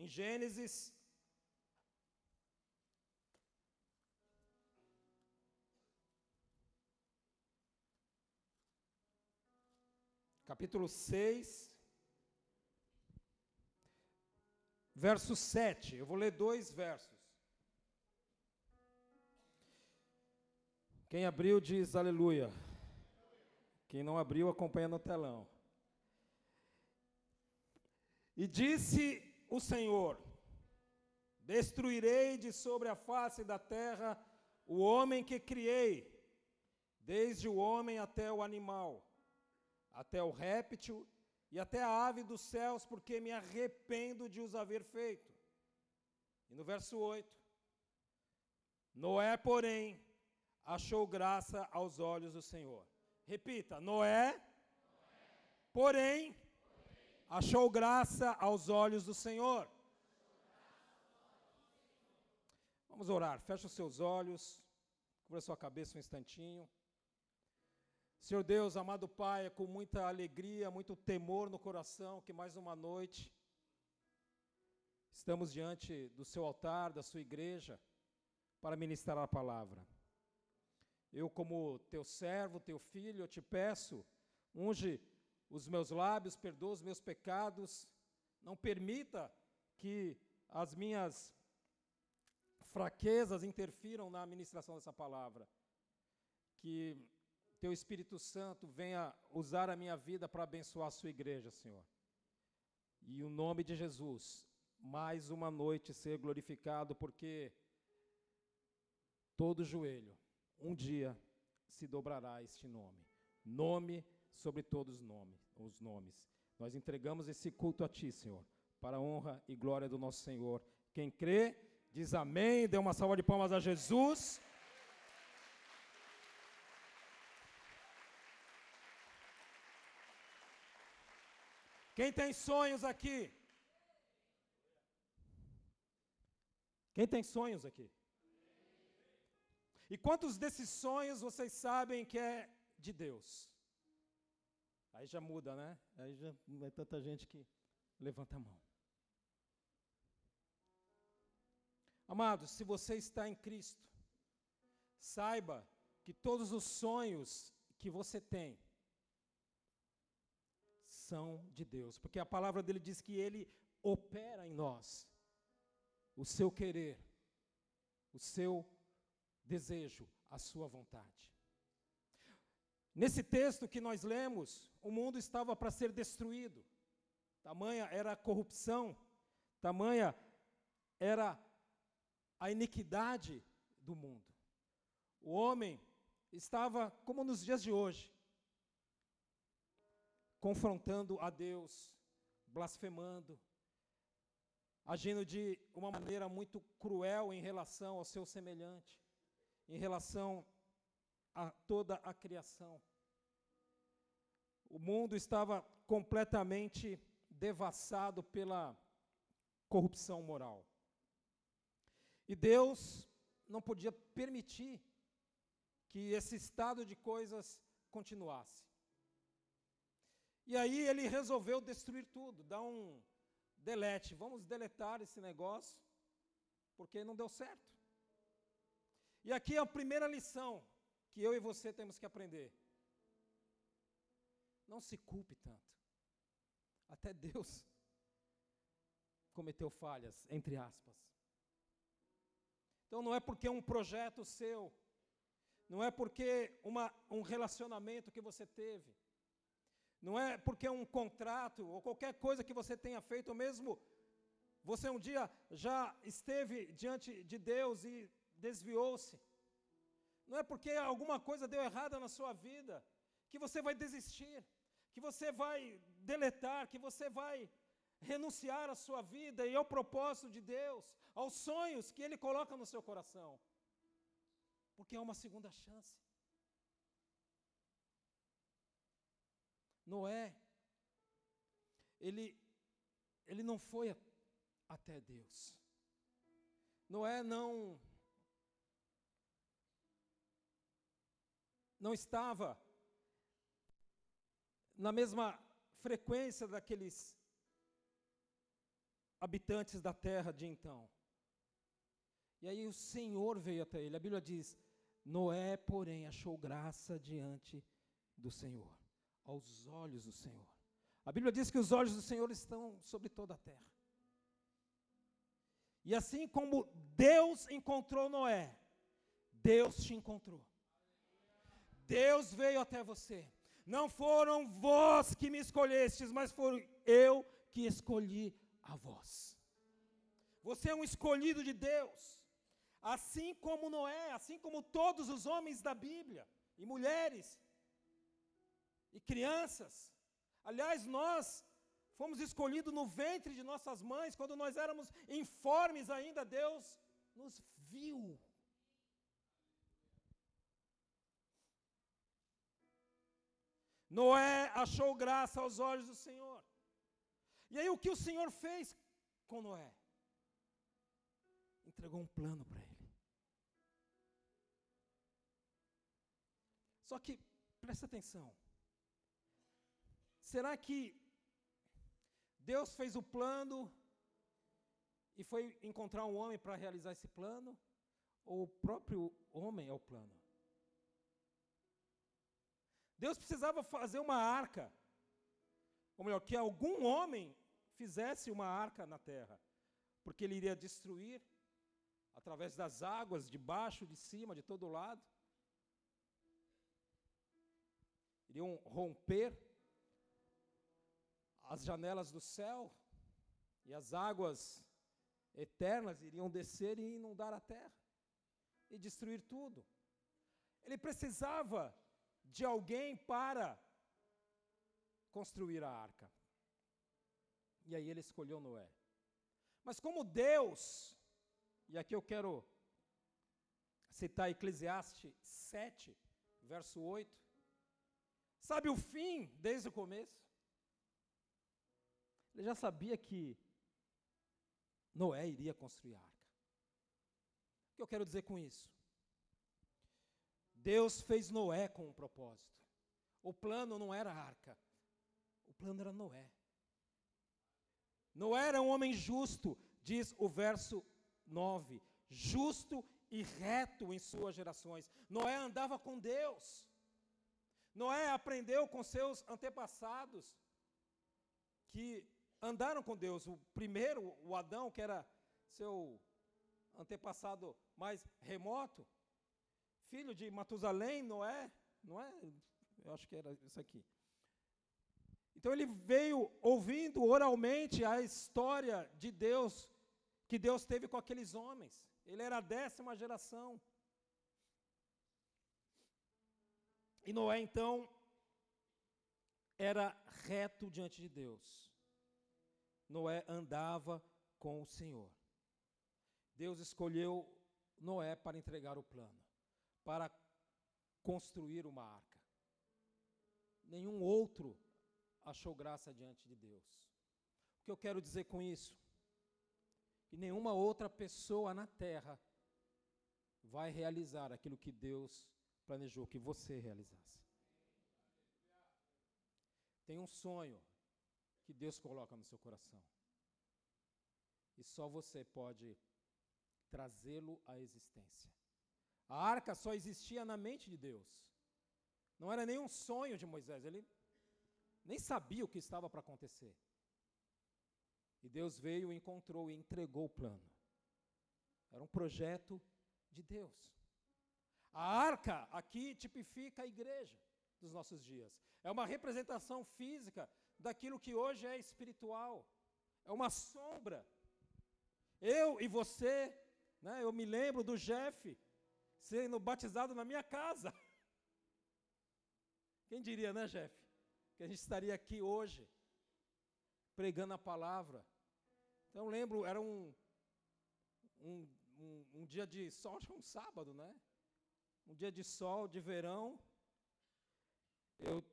em Gênesis. Capítulo 6, verso 7. Eu vou ler dois versos. Quem abriu diz aleluia. Quem não abriu, acompanha no telão. E disse o Senhor: Destruirei de sobre a face da terra o homem que criei, desde o homem até o animal, até o réptil e até a ave dos céus, porque me arrependo de os haver feito. E no verso 8: Noé, porém, achou graça aos olhos do Senhor. Repita: Noé, porém, achou graça aos olhos do Senhor. Vamos orar. Feche os seus olhos, cubra sua cabeça um instantinho. Senhor Deus, amado Pai, é com muita alegria, muito temor no coração que mais uma noite estamos diante do seu altar, da sua igreja, para ministrar a palavra. Eu, como teu servo, teu filho, eu te peço, unge os meus lábios, perdoa os meus pecados, não permita que as minhas fraquezas interfiram na administração dessa palavra. Que teu Espírito Santo venha usar a minha vida para abençoar a sua igreja, Senhor. E o nome de Jesus, mais uma noite ser glorificado, porque todo joelho um dia se dobrará este nome. Nome sobre todos os nomes. Nós entregamos esse culto a ti, Senhor, para a honra e glória do nosso Senhor. Quem crê, diz amém. Dê uma salva de palmas a Jesus. Quem tem sonhos aqui? Quem tem sonhos aqui? E quantos desses sonhos vocês sabem que é de Deus? Aí já muda, né? Aí já não é tanta gente que levanta a mão. Amados, se você está em Cristo, saiba que todos os sonhos que você tem são de Deus, porque a palavra dele diz que ele opera em nós o seu querer, o seu desejo, a sua vontade. Nesse texto que nós lemos, o mundo estava para ser destruído. Tamanha era a corrupção, tamanha era a iniquidade do mundo. O homem estava, como nos dias de hoje, confrontando a Deus, blasfemando, agindo de uma maneira muito cruel em relação ao seu semelhante em relação a toda a criação. O mundo estava completamente devassado pela corrupção moral. E Deus não podia permitir que esse estado de coisas continuasse. E aí ele resolveu destruir tudo, dar um delete. Vamos deletar esse negócio, porque não deu certo. E aqui é a primeira lição que eu e você temos que aprender. Não se culpe tanto. Até Deus cometeu falhas, entre aspas. Então não é porque um projeto seu, não é porque uma, um relacionamento que você teve, não é porque um contrato ou qualquer coisa que você tenha feito, ou mesmo você um dia já esteve diante de Deus e desviou-se. Não é porque alguma coisa deu errada na sua vida que você vai desistir, que você vai deletar, que você vai renunciar à sua vida e ao propósito de Deus, aos sonhos que Ele coloca no seu coração. Porque é uma segunda chance. Noé, ele, ele não foi até Deus. Noé não não estava na mesma frequência daqueles habitantes da terra de então. E aí o Senhor veio até ele. A Bíblia diz: Noé, porém, achou graça diante do Senhor, aos olhos do Senhor. A Bíblia diz que os olhos do Senhor estão sobre toda a terra. E assim como Deus encontrou Noé, Deus te encontrou. Deus veio até você. Não foram vós que me escolhestes, mas foram eu que escolhi a vós. Você é um escolhido de Deus. Assim como Noé, assim como todos os homens da Bíblia, e mulheres, e crianças. Aliás, nós fomos escolhidos no ventre de nossas mães, quando nós éramos informes ainda, Deus nos viu. Noé achou graça aos olhos do Senhor. E aí o que o Senhor fez com Noé? Entregou um plano para ele. Só que, presta atenção. Será que Deus fez o plano e foi encontrar um homem para realizar esse plano? Ou o próprio homem é o plano? Deus precisava fazer uma arca, ou melhor, que algum homem fizesse uma arca na terra, porque ele iria destruir através das águas, de baixo, de cima, de todo lado. iriam romper as janelas do céu e as águas eternas iriam descer e inundar a terra e destruir tudo. Ele precisava de alguém para construir a arca. E aí ele escolheu Noé. Mas como Deus, e aqui eu quero citar Eclesiastes 7, verso 8, sabe o fim desde o começo. Ele já sabia que Noé iria construir a arca. O que eu quero dizer com isso? Deus fez Noé com um propósito. O plano não era a arca, o plano era Noé. Noé era um homem justo, diz o verso 9, justo e reto em suas gerações. Noé andava com Deus. Noé aprendeu com seus antepassados que andaram com Deus. O primeiro, o Adão, que era seu antepassado mais remoto, filho de Matusalém, Noé, não é? Eu acho que era isso aqui. Então ele veio ouvindo oralmente a história de Deus que Deus teve com aqueles homens. Ele era a décima geração. E Noé, então, era reto diante de Deus. Noé andava com o Senhor. Deus escolheu Noé para entregar o plano, para construir uma arca. Nenhum outro achou graça diante de Deus. O que eu quero dizer com isso? Que nenhuma outra pessoa na terra vai realizar aquilo que Deus planejou que você realizasse. Tem um sonho que Deus coloca no seu coração. E só você pode trazê-lo à existência. A arca só existia na mente de Deus. Não era nenhum sonho de Moisés, ele nem sabia o que estava para acontecer. E Deus veio, encontrou e entregou o plano. Era um projeto de Deus. A arca aqui tipifica a igreja dos nossos dias. É uma representação física daquilo que hoje é espiritual. É uma sombra. Eu e você, né, eu me lembro do Jeff sendo batizado na minha casa. Quem diria, né, Jeff? Que a gente estaria aqui hoje, pregando a palavra. Então, lembro, era um, um, um, um dia de sol, acho que um sábado, né? um dia de sol, de verão. Eu,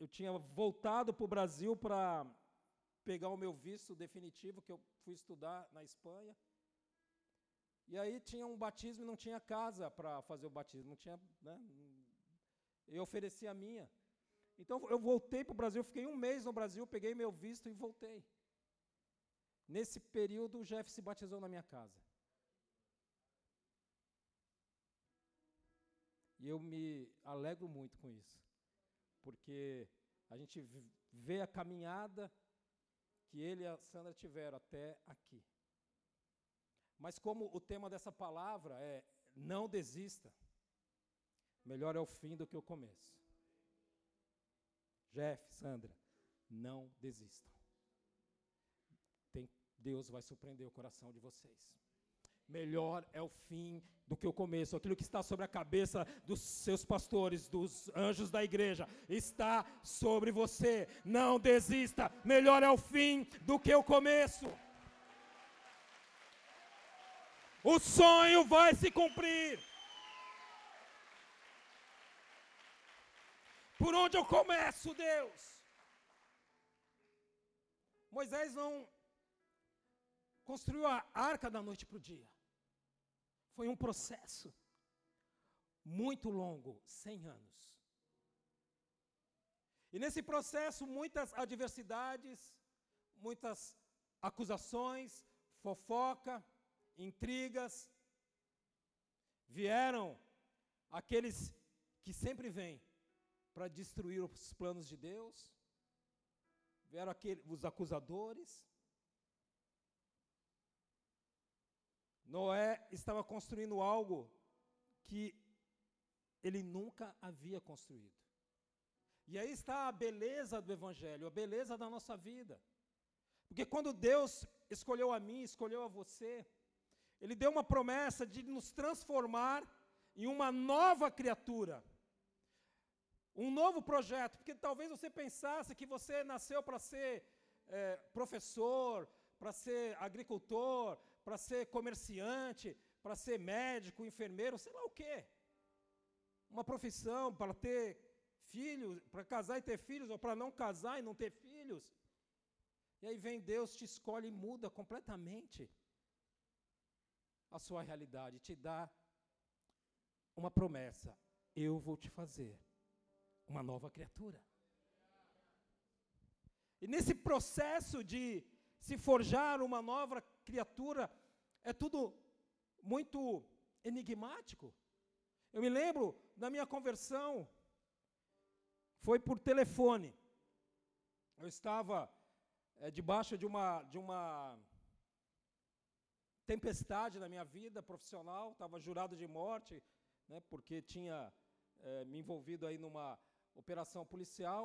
eu tinha voltado para o Brasil para pegar o meu visto definitivo, que eu fui estudar na Espanha. E aí tinha um batismo e não tinha casa para fazer o batismo, não tinha, né? Eu ofereci a minha. Então eu voltei para o Brasil, fiquei um mês no Brasil, peguei meu visto e voltei. Nesse período, o Jeff se batizou na minha casa. E eu me alegro muito com isso, porque a gente vê a caminhada que ele e a Sandra tiveram até aqui. Mas como o tema dessa palavra é não desista, melhor é o fim do que o começo. Jeff, Sandra, não desistam. Tem, Deus vai surpreender o coração de vocês. Melhor é o fim do que o começo. Aquilo que está sobre a cabeça dos seus pastores, dos anjos da igreja, está sobre você. Não desista. Melhor é o fim do que o começo. O sonho vai se cumprir. Por onde eu começo, Deus? Moisés não construiu a arca da noite para o dia. Foi um processo muito longo, 100 anos. E nesse processo, muitas adversidades, muitas acusações, fofoca, intrigas, vieram aqueles que sempre vêm para destruir os planos de Deus, vieram aqueles, os acusadores. Noé estava construindo algo que ele nunca havia construído. E aí está a beleza do Evangelho, a beleza da nossa vida. Porque quando Deus escolheu a mim, escolheu a você, Ele deu uma promessa de nos transformar em uma nova criatura um novo projeto, porque talvez você pensasse que você nasceu para ser é, professor, para ser agricultor, para ser comerciante, para ser médico, enfermeiro, sei lá o quê. Uma profissão para ter filhos, para casar e ter filhos, ou para não casar e não ter filhos. E aí vem Deus, te escolhe e muda completamente a sua realidade, te dá uma promessa: eu vou te fazer uma nova criatura. E nesse processo de se forjar uma nova criatura, é tudo muito enigmático. Eu me lembro da minha conversão, foi por telefone. Eu estava é, debaixo de uma, de uma tempestade na minha vida profissional, estava jurado de morte, né, porque tinha é, me envolvido aí numa operação policial.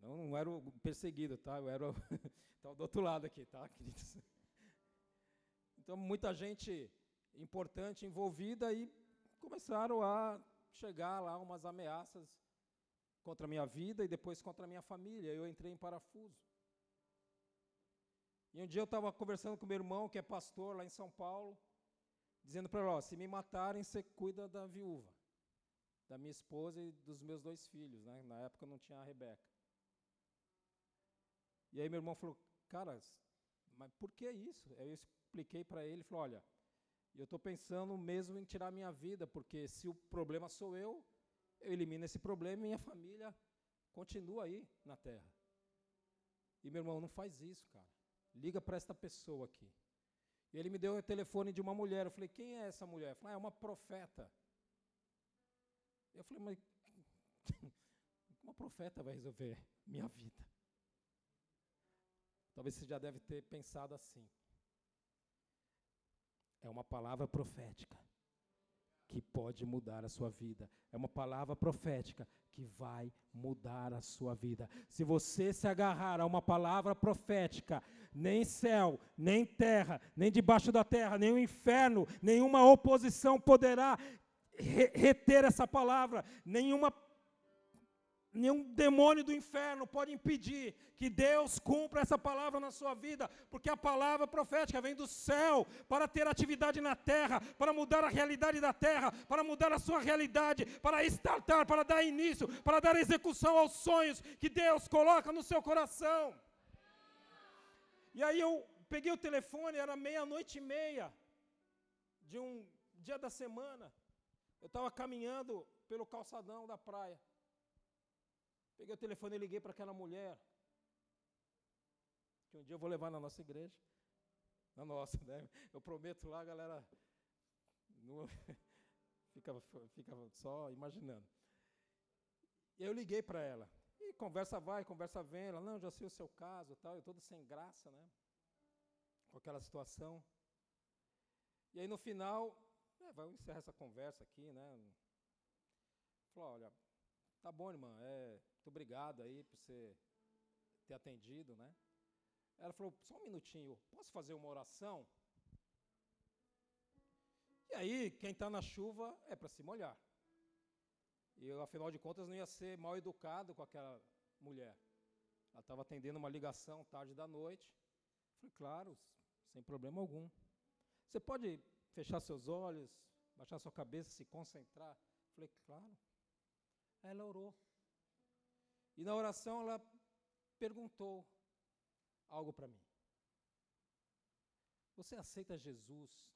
Não, não era o perseguido, tá? Eu era o, do outro lado aqui, tá, queridos? Então, muita gente importante envolvida e começaram a chegar lá umas ameaças contra a minha vida e depois contra a minha família. Eu entrei em parafuso. E um dia eu estava conversando com meu irmão, que é pastor lá em São Paulo, dizendo para ele: ó, se me matarem, você cuida da viúva da minha esposa e dos meus dois filhos, né? Na época não tinha a Rebeca. E aí meu irmão falou, cara, mas por que isso? Eu expliquei para ele, falou, olha, eu estou pensando mesmo em tirar minha vida, porque se o problema sou eu, eu elimino esse problema e minha família continua aí na terra. E meu irmão, não faz isso, cara. Liga para esta pessoa aqui. E ele me deu o telefone de uma mulher. Eu falei, quem é essa mulher? Eu falei, ah, é uma profeta. Eu falei, mas uma profeta vai resolver minha vida? Talvez você já deve ter pensado assim. É uma palavra profética que pode mudar a sua vida. É uma palavra profética que vai mudar a sua vida. Se você se agarrar a uma palavra profética, nem céu, nem terra, nem debaixo da terra, nem o inferno, nenhuma oposição poderá reter essa palavra. Nenhuma, nenhum demônio do inferno pode impedir que Deus cumpra essa palavra na sua vida, porque a palavra profética vem do céu para ter atividade na terra, para mudar a realidade da terra, para mudar a sua realidade, para estartar, para dar início, para dar execução aos sonhos que Deus coloca no seu coração. E aí eu peguei o telefone, era meia-noite e meia de um dia da semana. Eu estava caminhando pelo calçadão da praia. Peguei o telefone e liguei para aquela mulher. Que um dia eu vou levar na nossa igreja. Na nossa, né? Eu prometo lá, galera não, fica, fica só imaginando. Eu liguei para ela. E conversa vai, conversa vem. Ela, não, já sei o seu caso tal. Eu todo sem graça, né? Com aquela situação. E aí no final, é, vai encerrar essa conversa aqui, né? Falou, olha, tá bom, irmã, é, muito obrigado aí por você ter atendido, né? Ela falou, só um minutinho, posso fazer uma oração? E aí, quem está na chuva é para se molhar. E eu, afinal de contas, não ia ser mal educado com aquela mulher. Ela estava atendendo uma ligação tarde da noite. Falei, claro, sem problema algum. Você pode fechar seus olhos, baixar sua cabeça, se concentrar? Falei, claro. Aí ela orou. E na oração ela perguntou algo para mim. Você aceita Jesus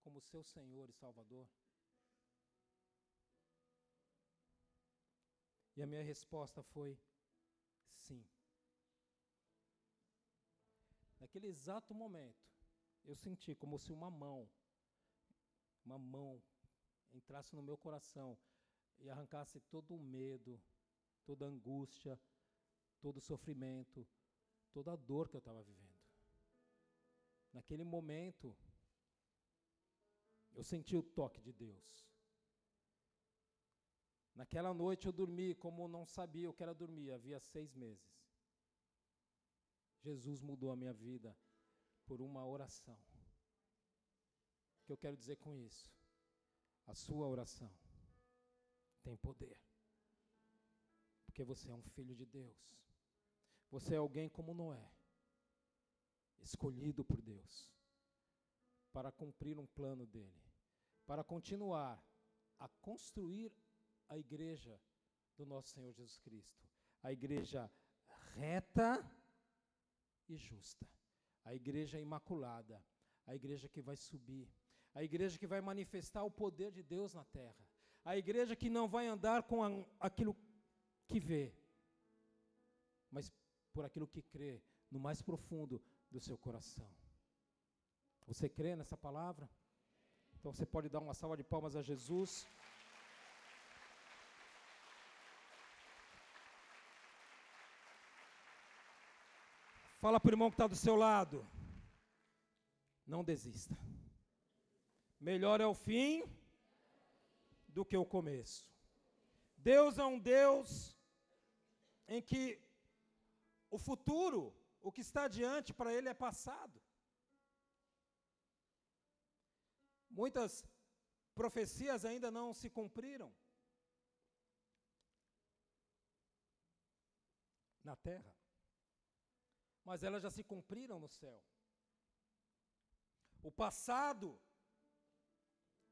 como seu Senhor e Salvador? E a minha resposta foi sim. Naquele exato momento, eu senti como se uma mão, uma mão, entrasse no meu coração e arrancasse todo o medo, toda a angústia, todo o sofrimento, toda a dor que eu estava vivendo. Naquele momento, eu senti o toque de Deus. Naquela noite eu dormi como não sabia o que era dormir, havia seis meses. Jesus mudou a minha vida por uma oração. O que eu quero dizer com isso? A sua oração tem poder. Porque você é um filho de Deus. Você é alguém como Noé, escolhido por Deus para cumprir um plano dele, para continuar a construir a igreja do nosso Senhor Jesus Cristo, a igreja reta e justa, a igreja imaculada, a igreja que vai subir, a igreja que vai manifestar o poder de Deus na terra, a igreja que não vai andar com aquilo que vê, mas por aquilo que crê no mais profundo do seu coração. Você crê nessa palavra? Então você pode dar uma salva de palmas a Jesus. Fala para o irmão que está do seu lado. Não desista. Melhor é o fim do que o começo. Deus é um Deus em que o futuro, o que está diante para Ele é passado. Muitas profecias ainda não se cumpriram na terra, mas elas já se cumpriram no céu. O passado,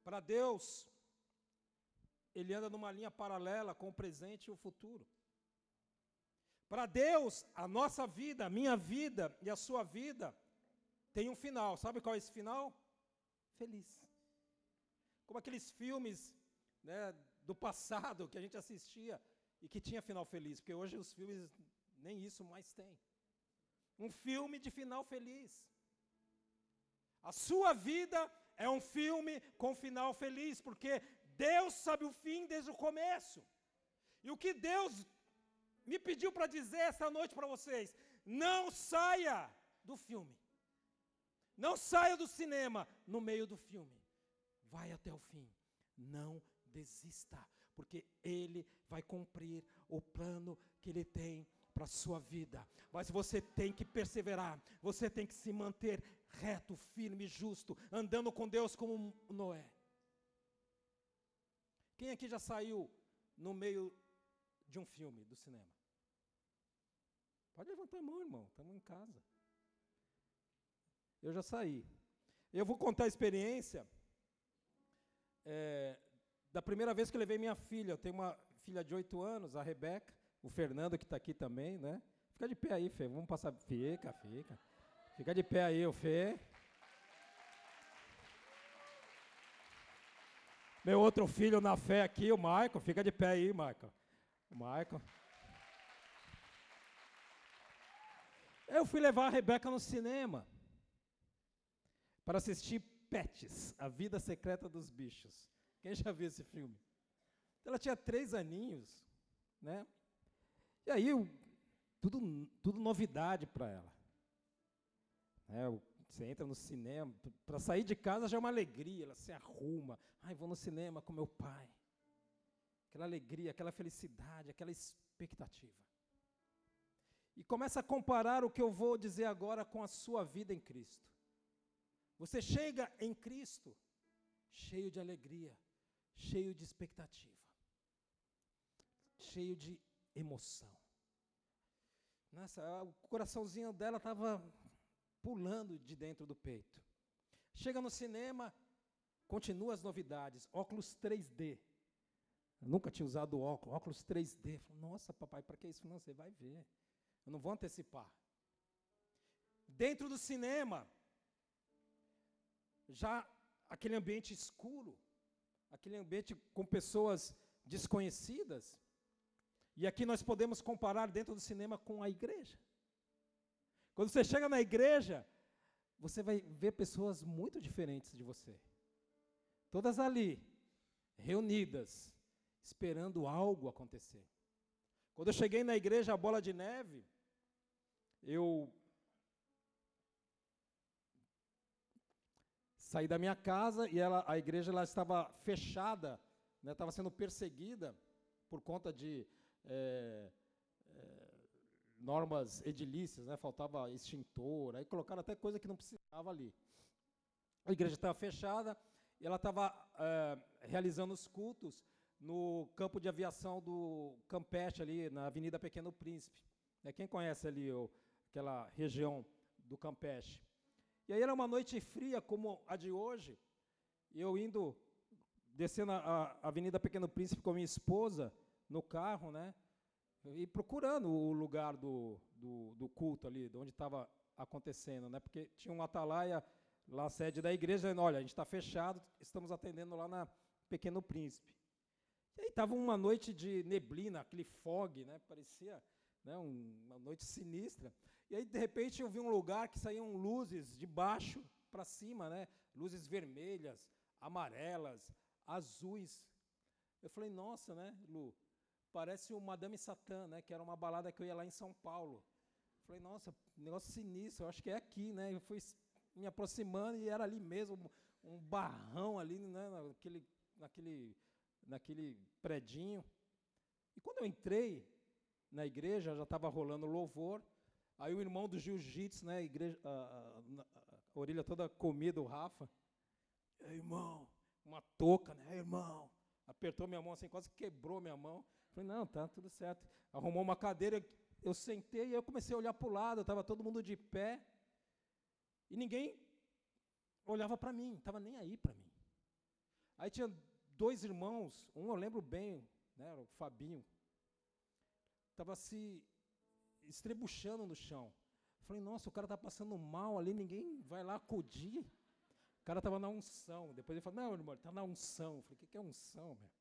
para Deus, ele anda numa linha paralela com o presente e o futuro. Para Deus, a nossa vida, a minha vida e a sua vida tem um final. Sabe qual é esse final? Feliz. Como aqueles filmes né, do passado que a gente assistia e que tinha final feliz, porque hoje os filmes nem isso mais tem. Um filme de final feliz. A sua vida é um filme com final feliz, porque Deus sabe o fim desde o começo. E o que Deus me pediu para dizer esta noite para vocês: não saia do filme. Não saia do cinema no meio do filme. Vai até o fim. Não desista, porque Ele vai cumprir o plano que Ele tem para a sua vida. Mas você tem que perseverar, você tem que se manter reto, firme, justo, andando com Deus como Noé. Quem aqui já saiu no meio de um filme do cinema? Pode levantar a mão, irmão, estamos em casa. Eu já saí. Eu vou contar a experiência é, da primeira vez que levei minha filha. Eu tenho uma filha de oito anos, a Rebeca, o Fernando que está aqui também, né? Fica de pé aí, Fê. Vamos passar. Fica, fica. Fica de pé aí, o Fê. Meu outro filho na fé aqui, o Michael. Fica de pé aí, Michael. O Michael. Eu fui levar a Rebeca no cinema para assistir Pets, A Vida Secreta dos Bichos. Quem já viu esse filme? Ela tinha três aninhos, né? E aí, tudo, tudo novidade para ela. É, você entra no cinema, para sair de casa já é uma alegria, ela se arruma. Ai, vou no cinema com meu pai. Aquela alegria, aquela felicidade, aquela expectativa. E começa a comparar o que eu vou dizer agora com a sua vida em Cristo. Você chega em Cristo cheio de alegria, cheio de expectativa, cheio de emoção. Nossa, o coraçãozinho dela estava pulando de dentro do peito. Chega no cinema, continua as novidades, óculos 3D. Eu nunca tinha usado óculos, óculos 3D. Nossa, papai, para que isso? Não, você vai ver. Eu não vou antecipar. Dentro do cinema, já aquele ambiente escuro, aquele ambiente com pessoas desconhecidas. E aqui nós podemos comparar dentro do cinema com a igreja. Quando você chega na igreja, você vai ver pessoas muito diferentes de você. Todas ali, reunidas, esperando algo acontecer. Quando eu cheguei na igreja, a bola de neve, eu saí da minha casa e ela, a igreja ela estava fechada, né, estava sendo perseguida por conta de é, normas edilícias, né? faltava extintor, aí colocaram até coisa que não precisava ali. A igreja estava fechada e ela estava é, realizando os cultos no campo de aviação do Campeche, ali na Avenida Pequeno Príncipe. É, quem conhece ali o, aquela região do Campeche? E aí era uma noite fria como a de hoje, e eu indo, descendo a, a Avenida Pequeno Príncipe com a minha esposa, no carro, né? E procurando o lugar do, do, do culto ali, de onde estava acontecendo, né? Porque tinha um atalaia lá, sede da igreja, dizendo, olha, a gente está fechado, estamos atendendo lá na Pequeno Príncipe. E aí estava uma noite de neblina, aquele fog, né? Parecia né, um, uma noite sinistra. E aí, de repente, eu vi um lugar que saíam luzes de baixo para cima, né? Luzes vermelhas, amarelas, azuis. Eu falei, nossa, né, Lu? Parece o Madame Satã, né? Que era uma balada que eu ia lá em São Paulo. Falei, nossa, negócio sinistro, eu acho que é aqui, né? Eu fui me aproximando e era ali mesmo, um barrão ali, né? Naquele, naquele, naquele predinho. E quando eu entrei na igreja, já estava rolando louvor. Aí o irmão do jiu-jitsu, né? Igreja, a, a, a, orelha toda comida, o Rafa. irmão, uma touca, né? irmão. Apertou minha mão assim, quase quebrou minha mão. Falei, não, tá tudo certo. Arrumou uma cadeira, eu sentei e eu comecei a olhar para o lado, estava todo mundo de pé. E ninguém olhava para mim, estava nem aí para mim. Aí tinha dois irmãos, um eu lembro bem, né, o Fabinho, estava se estrebuchando no chão. Falei, nossa, o cara está passando mal ali, ninguém vai lá acudir. O cara estava na unção. Depois ele falou, não, irmão, está na unção. Eu falei, o que, que é unção, meu?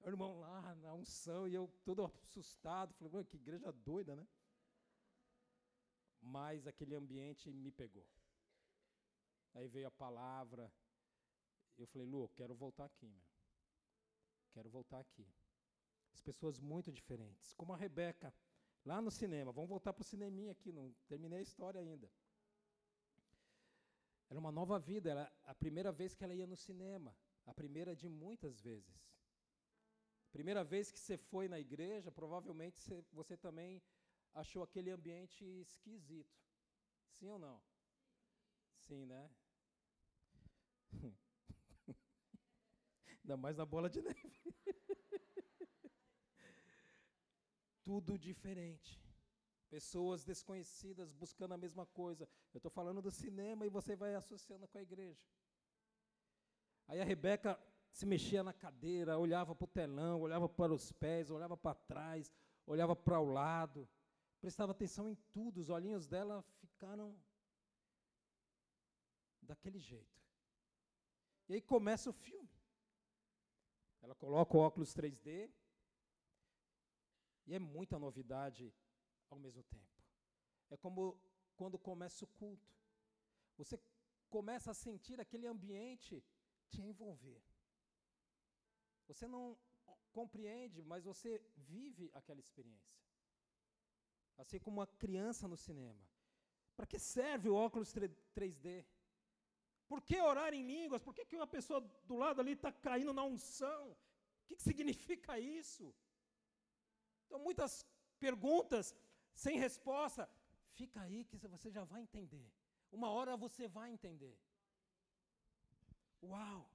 O irmão lá na unção, e eu todo assustado, falei, que igreja doida, né? Mas aquele ambiente me pegou. Aí veio a palavra, eu falei, Lu, quero voltar aqui, meu. Quero voltar aqui. As pessoas muito diferentes, como a Rebeca, lá no cinema. Vamos voltar para o cineminha aqui, não terminei a história ainda. Era uma nova vida, era a primeira vez que ela ia no cinema, a primeira de muitas vezes. Primeira vez que você foi na igreja, provavelmente você, também achou aquele ambiente esquisito. Sim ou não? Sim, né? Ainda mais na bola de neve. Tudo diferente. Pessoas desconhecidas buscando a mesma coisa. Eu estou falando do cinema e você vai associando com a igreja. Aí a Rebeca se mexia na cadeira, olhava para o telão, olhava para os pés, olhava para trás, olhava para o lado, prestava atenção em tudo, os olhinhos dela ficaram daquele jeito. E aí começa o filme. Ela coloca o óculos 3D, e é muita novidade ao mesmo tempo. É como quando começa o culto. Você começa a sentir aquele ambiente te envolver. Você não compreende, mas você vive aquela experiência. Assim como uma criança no cinema. Para que serve o óculos 3D? Por que orar em línguas? Por que, que uma pessoa do lado ali está caindo na unção? O que, que significa isso? Então, muitas perguntas sem resposta. Fica aí que você já vai entender. Uma hora você vai entender. Uau!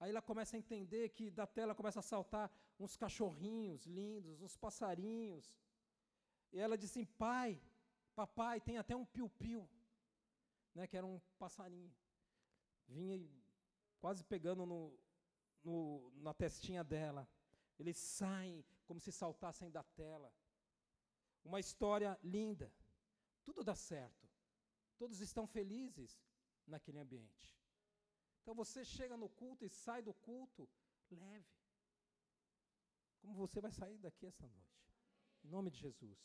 Aí ela começa a entender que da tela começa a saltar uns cachorrinhos lindos, uns passarinhos. E ela diz assim: pai, papai, tem até um piu-piu, né, que era um passarinho. Vinha quase pegando no, no, na testinha dela. Eles saem como se saltassem da tela. Uma história linda. Tudo dá certo. Todos estão felizes naquele ambiente. Então você chega no culto e sai do culto leve. Como você vai sair daqui esta noite? Em nome de Jesus.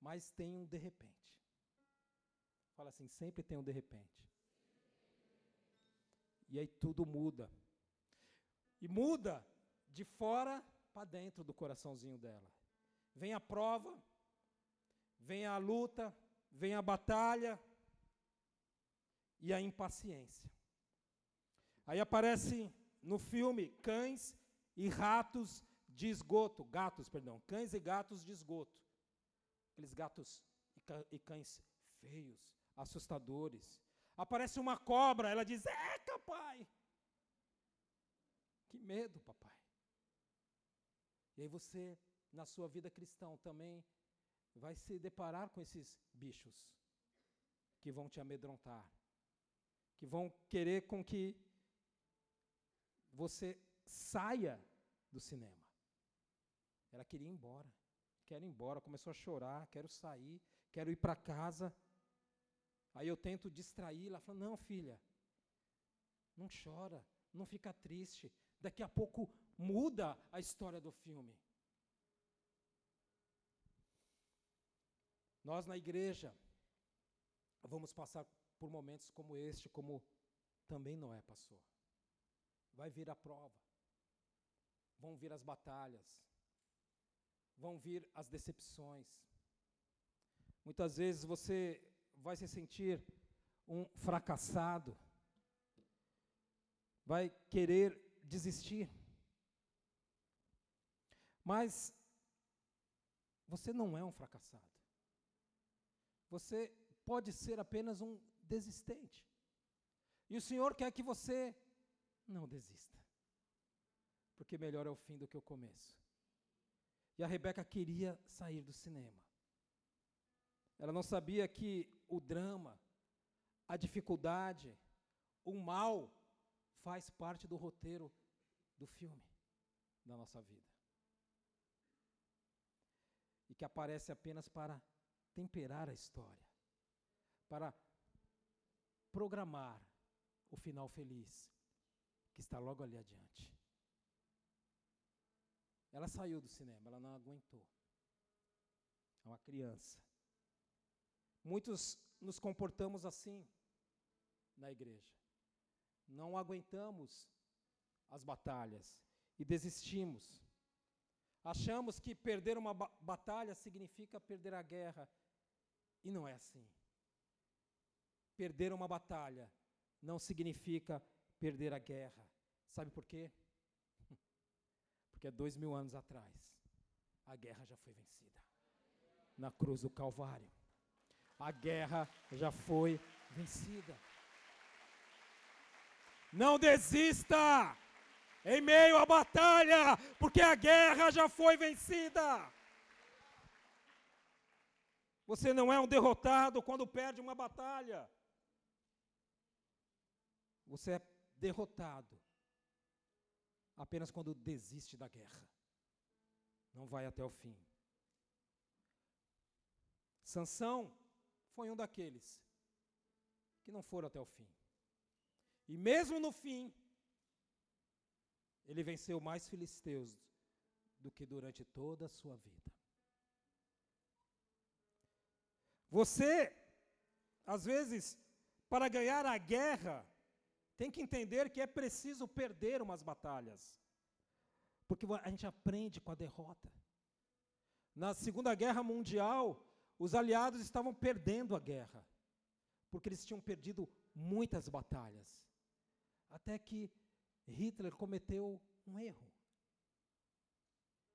Mas tem um de repente. Fala assim, sempre tem um de repente. E aí tudo muda. E muda de fora para dentro do coraçãozinho dela. Vem a prova, vem a luta, vem a batalha e a impaciência. Aí aparece no filme cães e ratos de esgoto, gatos, perdão, cães e gatos de esgoto. Aqueles gatos e cães feios, assustadores. Aparece uma cobra, ela diz: Eca, pai! Que medo, papai. E aí você, na sua vida cristã, também vai se deparar com esses bichos que vão te amedrontar, que vão querer com que você saia do cinema. Ela queria ir embora. Quero ir embora. Começou a chorar. Quero sair. Quero ir para casa. Aí eu tento distraí-la. Ela fala: Não, filha, não chora. Não fica triste. Daqui a pouco muda a história do filme. Nós na igreja vamos passar por momentos como este, como também Noé passou vai vir a prova, vão vir as batalhas, vão vir as decepções. Muitas vezes você vai se sentir um fracassado, vai querer desistir. Mas você não é um fracassado. Você pode ser apenas um desistente. E o Senhor quer que você não desista. Porque melhor é o fim do que o começo. E a Rebeca queria sair do cinema. Ela não sabia que o drama, a dificuldade, o mal faz parte do roteiro do filme da nossa vida. E que aparece apenas para temperar a história, para programar o final feliz que está logo ali adiante. Ela saiu do cinema, ela não aguentou. É uma criança. Muitos nos comportamos assim na igreja. Não aguentamos as batalhas e desistimos. Achamos que perder uma ba batalha significa perder a guerra. E não é assim. Perder uma batalha não significa perder a guerra. Sabe por quê? Porque dois mil anos atrás, a guerra já foi vencida. Na cruz do Calvário. A guerra já foi vencida. Não desista em meio à batalha, porque a guerra já foi vencida. Você não é um derrotado quando perde uma batalha. Você é derrotado apenas quando desiste da guerra. Não vai até o fim. Sansão foi um daqueles que não foram até o fim. E mesmo no fim, ele venceu mais filisteus do que durante toda a sua vida. Você, às vezes, para ganhar a guerra, tem que entender que é preciso perder umas batalhas. Porque a gente aprende com a derrota. Na Segunda Guerra Mundial, os aliados estavam perdendo a guerra, porque eles tinham perdido muitas batalhas. Até que Hitler cometeu um erro.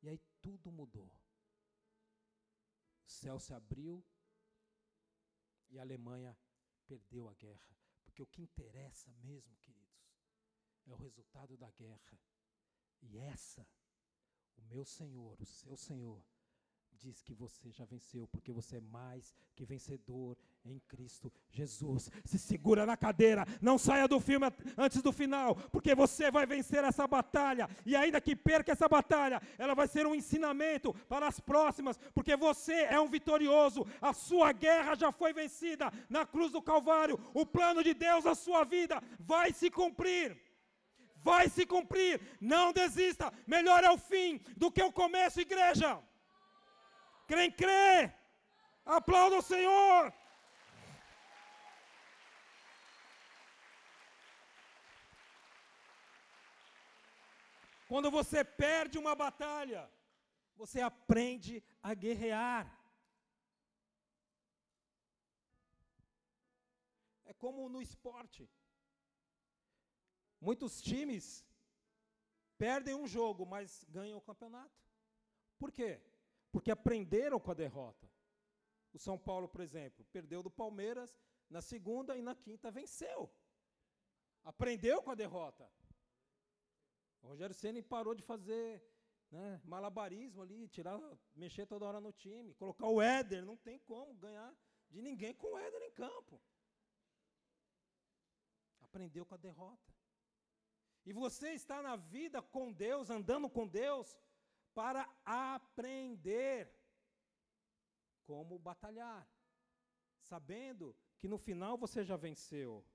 E aí tudo mudou. O céu se abriu e a Alemanha perdeu a guerra. Porque o que interessa mesmo, queridos, é o resultado da guerra. E essa, o meu Senhor, o seu Senhor, diz que você já venceu, porque você é mais que vencedor em Cristo Jesus. Se segura na cadeira, não saia do filme antes do final, porque você vai vencer essa batalha. E ainda que perca essa batalha, ela vai ser um ensinamento para as próximas, porque você é um vitorioso. A sua guerra já foi vencida na cruz do Calvário. O plano de Deus na sua vida vai se cumprir vai se cumprir. Não desista. Melhor é o fim do que o começo, igreja. Quem crê, aplauda o Senhor. Quando você perde uma batalha, você aprende a guerrear. É como no esporte. Muitos times perdem um jogo, mas ganham o campeonato. Por quê? porque aprenderam com a derrota. O São Paulo, por exemplo, perdeu do Palmeiras na segunda e na quinta venceu. Aprendeu com a derrota. O Rogério Ceni parou de fazer né, malabarismo ali, tirar, mexer toda hora no time, colocar o Éder, não tem como ganhar de ninguém com o Éder em campo. Aprendeu com a derrota. E você está na vida com Deus, andando com Deus, para aprender como batalhar, sabendo que no final você já venceu.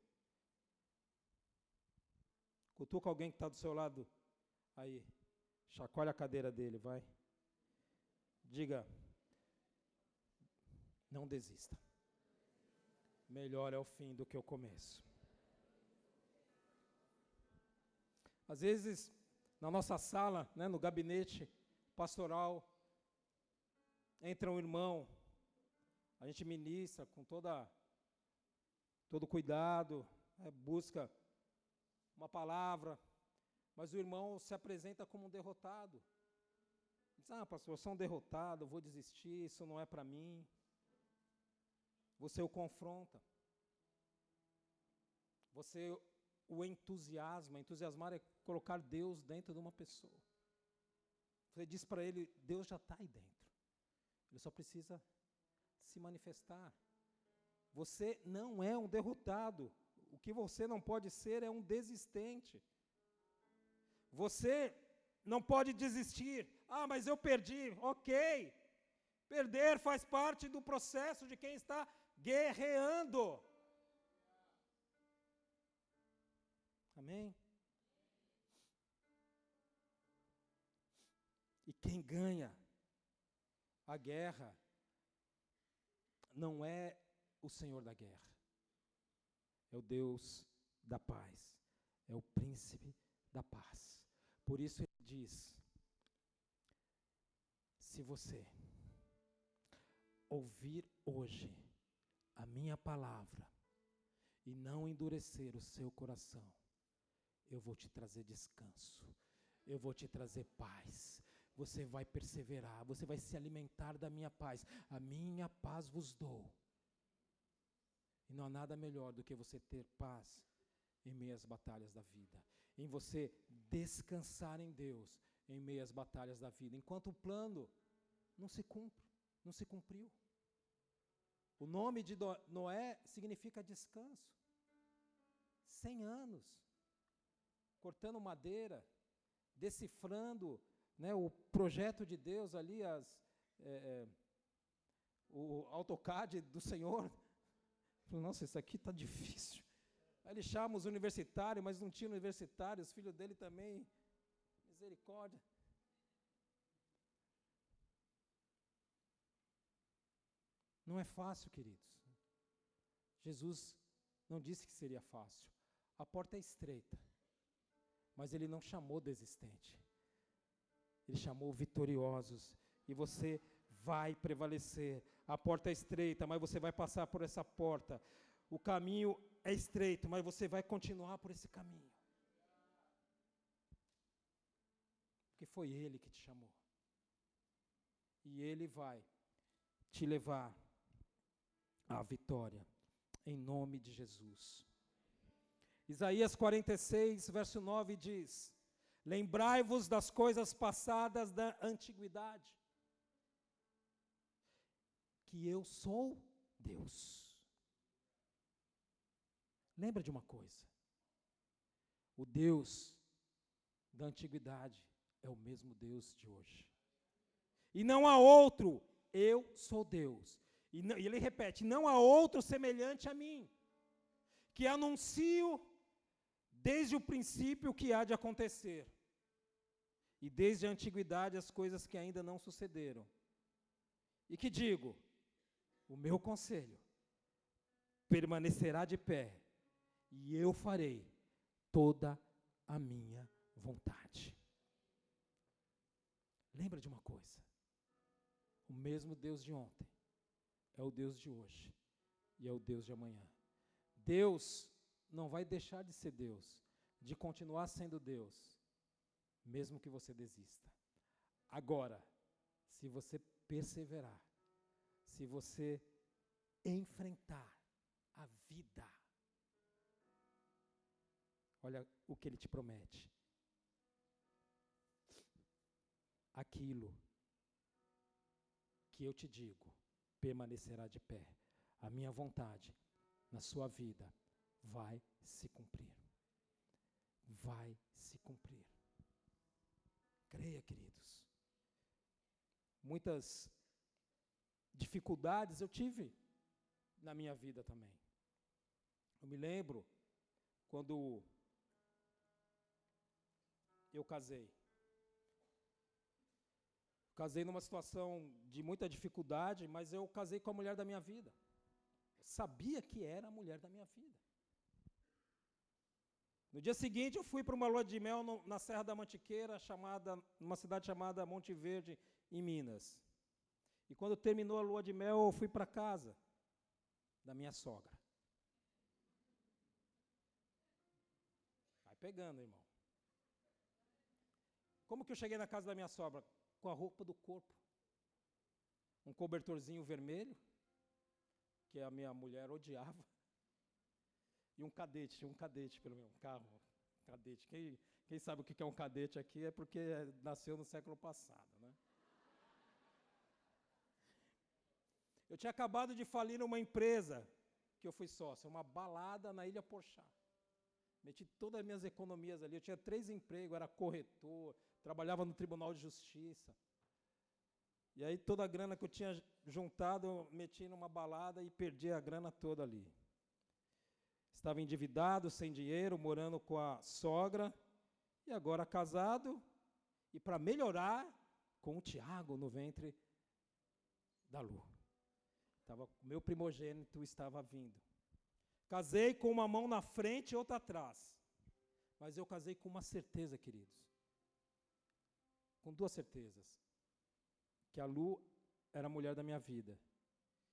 Cutuca alguém que está do seu lado aí. Chacoalha a cadeira dele, vai. Diga, não desista. Melhor é o fim do que o começo. Às vezes, na nossa sala, né, no gabinete, pastoral, entra um irmão, a gente ministra com toda, todo cuidado, né, busca uma palavra, mas o irmão se apresenta como um derrotado. Diz, ah, pastor, eu sou um derrotado, eu vou desistir, isso não é para mim. Você o confronta. Você o entusiasma. Entusiasmar é colocar Deus dentro de uma pessoa. Você diz para ele: Deus já está aí dentro. Ele só precisa se manifestar. Você não é um derrotado. O que você não pode ser é um desistente. Você não pode desistir. Ah, mas eu perdi. Ok. Perder faz parte do processo de quem está guerreando. Amém? Quem ganha a guerra não é o Senhor da guerra, é o Deus da paz, é o príncipe da paz. Por isso ele diz: se você ouvir hoje a minha palavra e não endurecer o seu coração, eu vou te trazer descanso, eu vou te trazer paz, você vai perseverar, você vai se alimentar da minha paz. A minha paz vos dou. E não há nada melhor do que você ter paz em meio às batalhas da vida, em você descansar em Deus em meio às batalhas da vida, enquanto o plano não se cumpre, não se cumpriu. O nome de Noé significa descanso. Cem anos, cortando madeira, decifrando né, o projeto de Deus ali, as, é, é, o AutoCAD do Senhor. Nossa, isso aqui está difícil. Aí ele chama os universitários, mas não tinha universitário, os filhos dele também. Misericórdia. Não é fácil, queridos. Jesus não disse que seria fácil. A porta é estreita. Mas ele não chamou desistente. Ele chamou vitoriosos. E você vai prevalecer. A porta é estreita, mas você vai passar por essa porta. O caminho é estreito, mas você vai continuar por esse caminho. Porque foi Ele que te chamou. E Ele vai te levar à vitória, em nome de Jesus. Isaías 46, verso 9 diz: Lembrai-vos das coisas passadas da antiguidade, que eu sou Deus. Lembra de uma coisa: o Deus da antiguidade é o mesmo Deus de hoje. E não há outro, eu sou Deus. E, não, e ele repete: não há outro semelhante a mim, que anuncio desde o princípio o que há de acontecer, e desde a antiguidade as coisas que ainda não sucederam. E que digo: o meu conselho permanecerá de pé, e eu farei toda a minha vontade. Lembra de uma coisa: o mesmo Deus de ontem é o Deus de hoje e é o Deus de amanhã. Deus não vai deixar de ser Deus, de continuar sendo Deus, mesmo que você desista. Agora, se você perseverar, se você enfrentar a vida, olha o que ele te promete. Aquilo que eu te digo permanecerá de pé. A minha vontade na sua vida vai se cumprir. Vai se cumprir. Creia, queridos. Muitas dificuldades eu tive na minha vida também. Eu me lembro quando eu casei. Casei numa situação de muita dificuldade, mas eu casei com a mulher da minha vida. Eu sabia que era a mulher da minha vida. No dia seguinte, eu fui para uma lua de mel no, na Serra da Mantiqueira, chamada, numa cidade chamada Monte Verde, em Minas. E quando terminou a lua de mel, eu fui para casa da minha sogra. Vai pegando, irmão. Como que eu cheguei na casa da minha sogra? Com a roupa do corpo. Um cobertorzinho vermelho, que a minha mulher odiava e um cadete, um cadete pelo menos, um carro, cadete. Quem, quem sabe o que é um cadete aqui é porque nasceu no século passado, né? Eu tinha acabado de falir uma empresa que eu fui sócio, uma balada na Ilha Porchá. Meti todas as minhas economias ali. Eu tinha três empregos, era corretor, trabalhava no Tribunal de Justiça. E aí toda a grana que eu tinha juntado, meti numa balada e perdi a grana toda ali. Estava endividado, sem dinheiro, morando com a sogra, e agora casado, e para melhorar, com o Tiago no ventre da Lu. Tava, meu primogênito estava vindo. Casei com uma mão na frente e outra atrás. Mas eu casei com uma certeza, queridos. Com duas certezas. Que a Lu era a mulher da minha vida.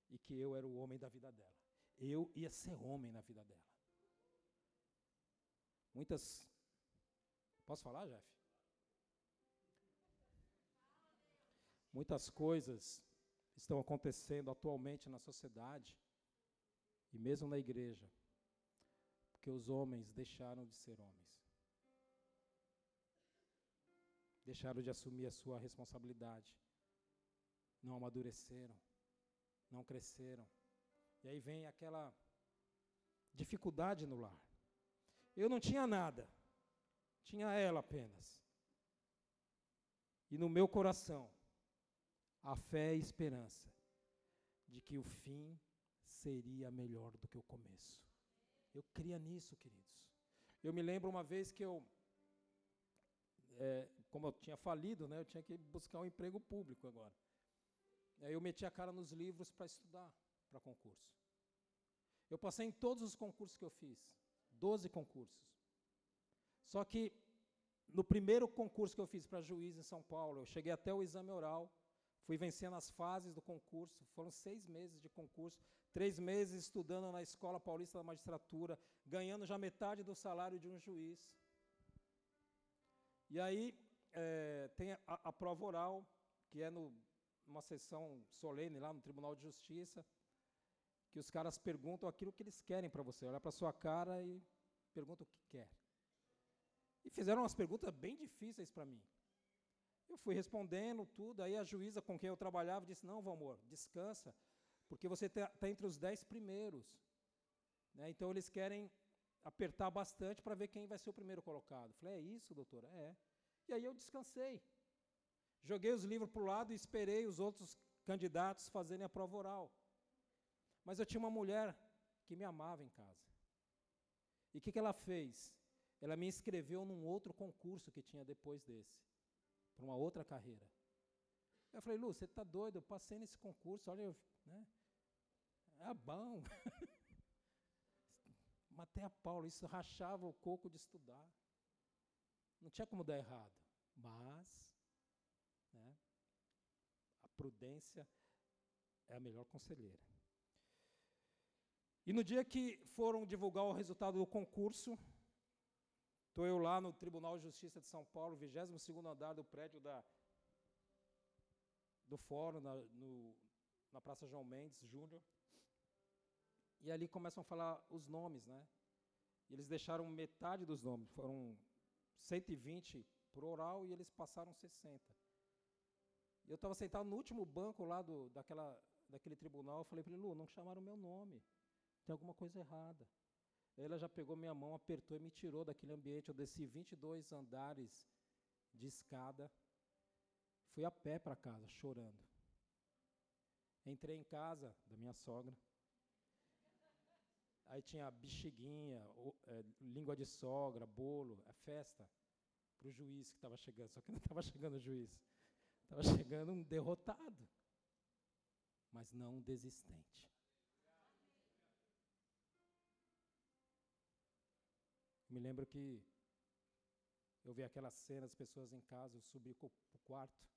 E que eu era o homem da vida dela. Eu ia ser homem na vida dela. Muitas. Posso falar, Jeff? Muitas coisas estão acontecendo atualmente na sociedade e mesmo na igreja, porque os homens deixaram de ser homens. Deixaram de assumir a sua responsabilidade. Não amadureceram, não cresceram. E aí vem aquela dificuldade no lar. Eu não tinha nada, tinha ela apenas. E no meu coração, a fé e a esperança de que o fim seria melhor do que o começo. Eu cria nisso, queridos. Eu me lembro uma vez que eu, é, como eu tinha falido, né, eu tinha que buscar um emprego público agora. Aí eu meti a cara nos livros para estudar. para concurso. Eu passei em todos os concursos que eu fiz, 12 concursos. Só que no primeiro concurso que eu fiz para juiz em São Paulo, eu cheguei até o exame oral, fui vencendo as fases do concurso. Foram seis meses de concurso, três meses estudando na Escola Paulista da Magistratura, ganhando já metade do salário de um juiz. E aí é, tem a, a, prova oral, que é no, numa sessão solene lá no Tribunal de Justiça, que os caras perguntam aquilo que eles querem para você, olha para sua cara e pergunta o que quer. E fizeram umas perguntas bem difíceis para mim. Eu fui respondendo tudo, aí a juíza com quem eu trabalhava disse, não, Valmor, descansa, porque você está tá entre os dez primeiros. Né? Então eles querem apertar bastante para ver quem vai ser o primeiro colocado. Eu falei, é isso, doutora? É. E aí eu descansei. Joguei os livros para o lado e esperei os outros candidatos fazerem a prova oral. Mas eu tinha uma mulher que me amava em casa. E o que, que ela fez? ela me inscreveu num outro concurso que tinha depois desse, para uma outra carreira. Eu falei, Lu, você está doido? Eu passei nesse concurso, olha, eu, né? É bom. Matei a Paulo, isso rachava o coco de estudar. Não tinha como dar errado. Mas, né, a prudência é a melhor conselheira. E no dia que foram divulgar o resultado do concurso, Estou eu lá no Tribunal de Justiça de São Paulo, 22º andar do prédio da, do fórum, na, no, na Praça João Mendes Júnior. E ali começam a falar os nomes, né? E eles deixaram metade dos nomes, foram 120 por oral e eles passaram 60. E eu estava sentado no último banco lá do, daquela, daquele tribunal, eu falei para ele, Lu, não chamaram o meu nome, tem alguma coisa errada. Ela já pegou minha mão, apertou e me tirou daquele ambiente. Eu desci 22 andares de escada. Fui a pé para casa, chorando. Entrei em casa da minha sogra. Aí tinha bexiguinha, é, língua de sogra, bolo, a é festa para o juiz que estava chegando. Só que não estava chegando o juiz. Estava chegando um derrotado, mas não um desistente. Me lembro que eu vi aquela cena, as pessoas em casa, eu subi para o quarto.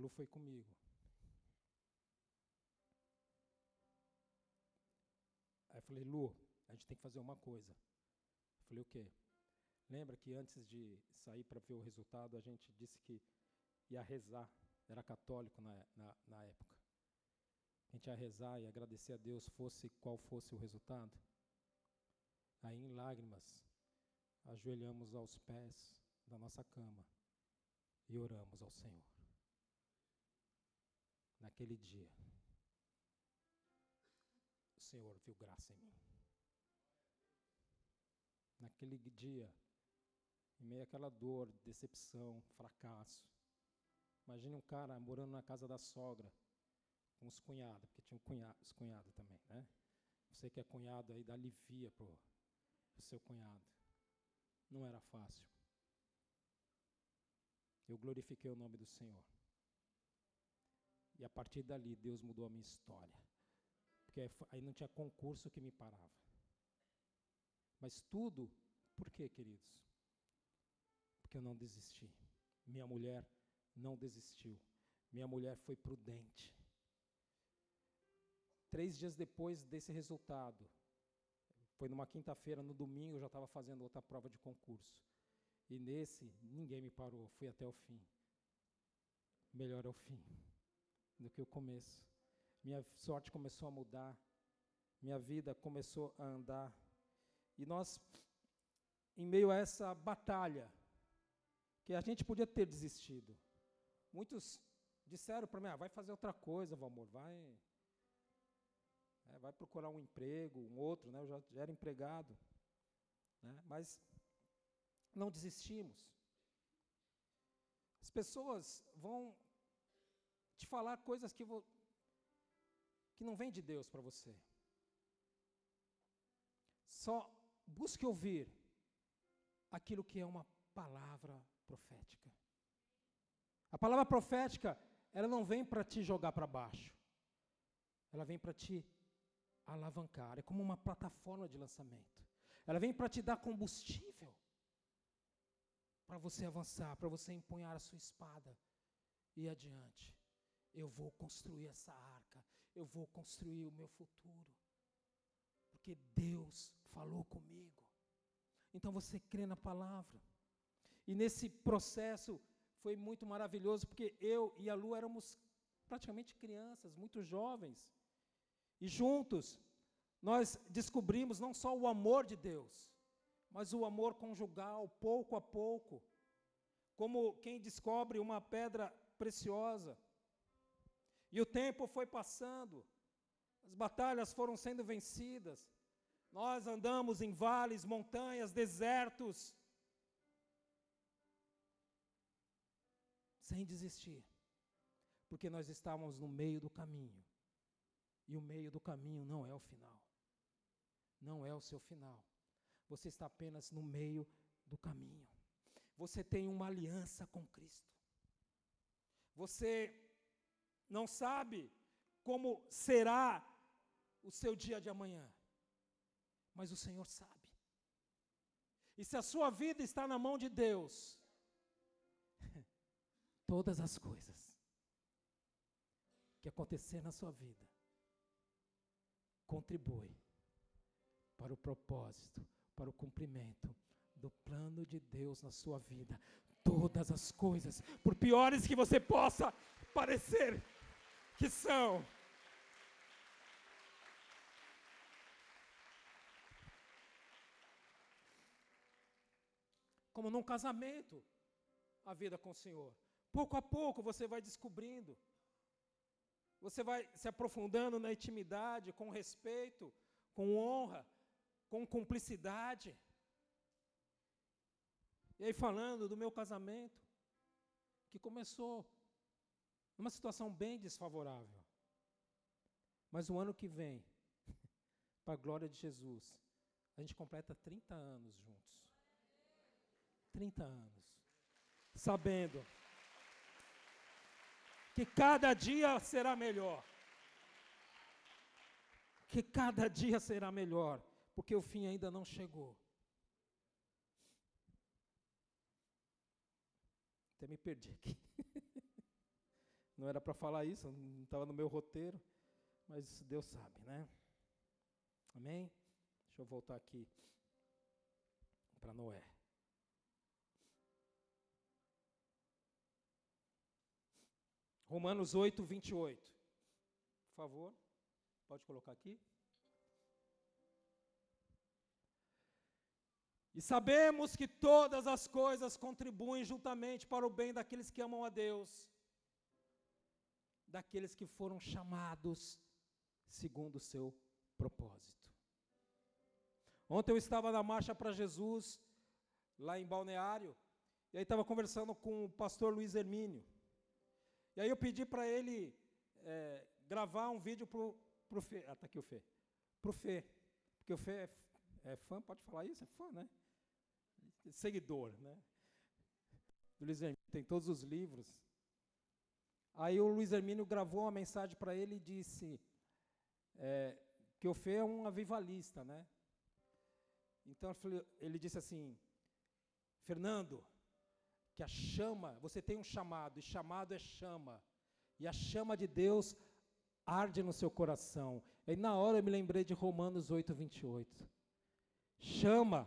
Lu foi comigo. Aí eu falei, Lu, a gente tem que fazer uma coisa. Eu falei, o quê? Lembra que antes de sair para ver o resultado, a gente disse que ia rezar era católico na, na, na época. A gente ia rezar e agradecer a Deus, fosse qual fosse o resultado. Aí, em lágrimas, ajoelhamos aos pés da nossa cama e oramos ao Senhor. Naquele dia, o Senhor viu graça em mim. Naquele dia, em meio àquela dor, decepção, fracasso, Imagine um cara morando na casa da sogra, com os cunhados, porque tinha um cunhado, os cunhados também, né? Você que é cunhado aí, dá alivia para o seu cunhado. Não era fácil. Eu glorifiquei o nome do Senhor. E a partir dali, Deus mudou a minha história. Porque aí não tinha concurso que me parava. Mas tudo, por quê, queridos? Porque eu não desisti. Minha mulher não desistiu. Minha mulher foi prudente. Três dias depois desse resultado, foi numa quinta-feira, no domingo eu já estava fazendo outra prova de concurso. E nesse, ninguém me parou, fui até o fim. Melhor é o fim do que o começo. Minha sorte começou a mudar, minha vida começou a andar. E nós, em meio a essa batalha, que a gente podia ter desistido, Muitos disseram para mim, ah, vai fazer outra coisa, Valmor, vai, é, vai procurar um emprego, um outro, né? eu já, já era empregado. Né? Mas não desistimos. As pessoas vão te falar coisas que, vou, que não vêm de Deus para você. Só busque ouvir aquilo que é uma palavra profética. A palavra profética, ela não vem para te jogar para baixo. Ela vem para te alavancar. É como uma plataforma de lançamento. Ela vem para te dar combustível. Para você avançar, para você empunhar a sua espada e ir adiante. Eu vou construir essa arca. Eu vou construir o meu futuro. Porque Deus falou comigo. Então você crê na palavra. E nesse processo foi muito maravilhoso, porque eu e a Lu éramos praticamente crianças, muito jovens. E juntos nós descobrimos não só o amor de Deus, mas o amor conjugal, pouco a pouco, como quem descobre uma pedra preciosa. E o tempo foi passando, as batalhas foram sendo vencidas, nós andamos em vales, montanhas, desertos, sem desistir, porque nós estávamos no meio do caminho, e o meio do caminho não é o final, não é o seu final, você está apenas no meio do caminho. Você tem uma aliança com Cristo. Você não sabe como será o seu dia de amanhã mas o Senhor sabe. E se a sua vida está na mão de Deus, todas as coisas que acontecer na sua vida contribui para o propósito, para o cumprimento do plano de Deus na sua vida. Todas as coisas, por piores que você possa parecer que são, como num casamento, a vida com o Senhor. Pouco a pouco você vai descobrindo, você vai se aprofundando na intimidade, com respeito, com honra, com cumplicidade. E aí, falando do meu casamento, que começou numa situação bem desfavorável. Mas o ano que vem, para a glória de Jesus, a gente completa 30 anos juntos. 30 anos, sabendo que cada dia será melhor. Que cada dia será melhor, porque o fim ainda não chegou. Até me perdi aqui. Não era para falar isso, não estava no meu roteiro, mas Deus sabe, né? Amém? Deixa eu voltar aqui para Noé. Romanos 8, 28. Por favor, pode colocar aqui. E sabemos que todas as coisas contribuem juntamente para o bem daqueles que amam a Deus, daqueles que foram chamados segundo o seu propósito. Ontem eu estava na marcha para Jesus, lá em Balneário, e aí estava conversando com o pastor Luiz Hermínio. E aí eu pedi para ele é, gravar um vídeo para o Fê. Ah, está aqui o Fê. Para o Fê. Porque o Fê é, é, fã, pode falar isso? É fã, né? Seguidor, né? Do Luiz Hermínio, tem todos os livros. Aí o Luiz Hermínio gravou uma mensagem para ele e disse é, que o Fê é um avivalista, né? Então ele disse assim, Fernando, que a chama, você tem um chamado, e chamado é chama. E a chama de Deus arde no seu coração. E na hora eu me lembrei de Romanos 8, 28. Chama,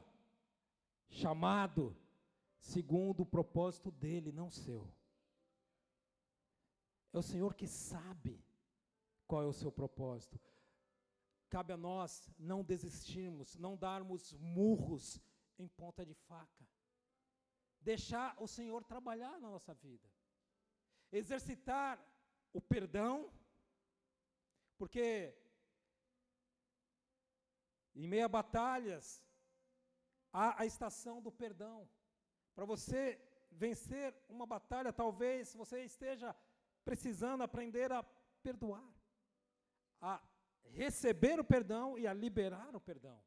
chamado, segundo o propósito dele, não seu. É o Senhor que sabe qual é o seu propósito. Cabe a nós não desistirmos, não darmos murros em ponta de faca deixar o Senhor trabalhar na nossa vida, exercitar o perdão, porque em meio a batalhas há a estação do perdão. Para você vencer uma batalha, talvez você esteja precisando aprender a perdoar, a receber o perdão e a liberar o perdão,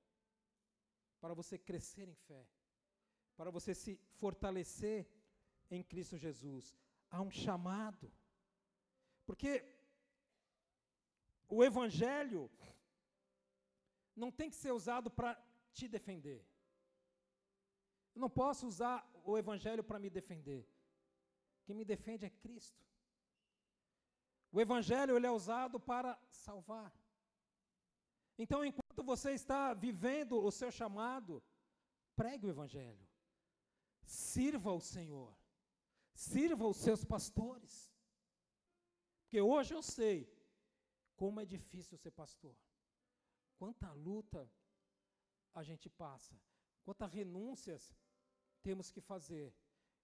para você crescer em fé para você se fortalecer em Cristo Jesus. Há um chamado. Porque o Evangelho não tem que ser usado para te defender. Eu não posso usar o Evangelho para me defender. Quem me defende é Cristo. O Evangelho ele é usado para salvar. Então, enquanto você está vivendo o seu chamado, pregue o Evangelho. Sirva o Senhor. Sirva os seus pastores. Porque hoje eu sei como é difícil ser pastor. Quanta luta a gente passa. Quantas renúncias temos que fazer.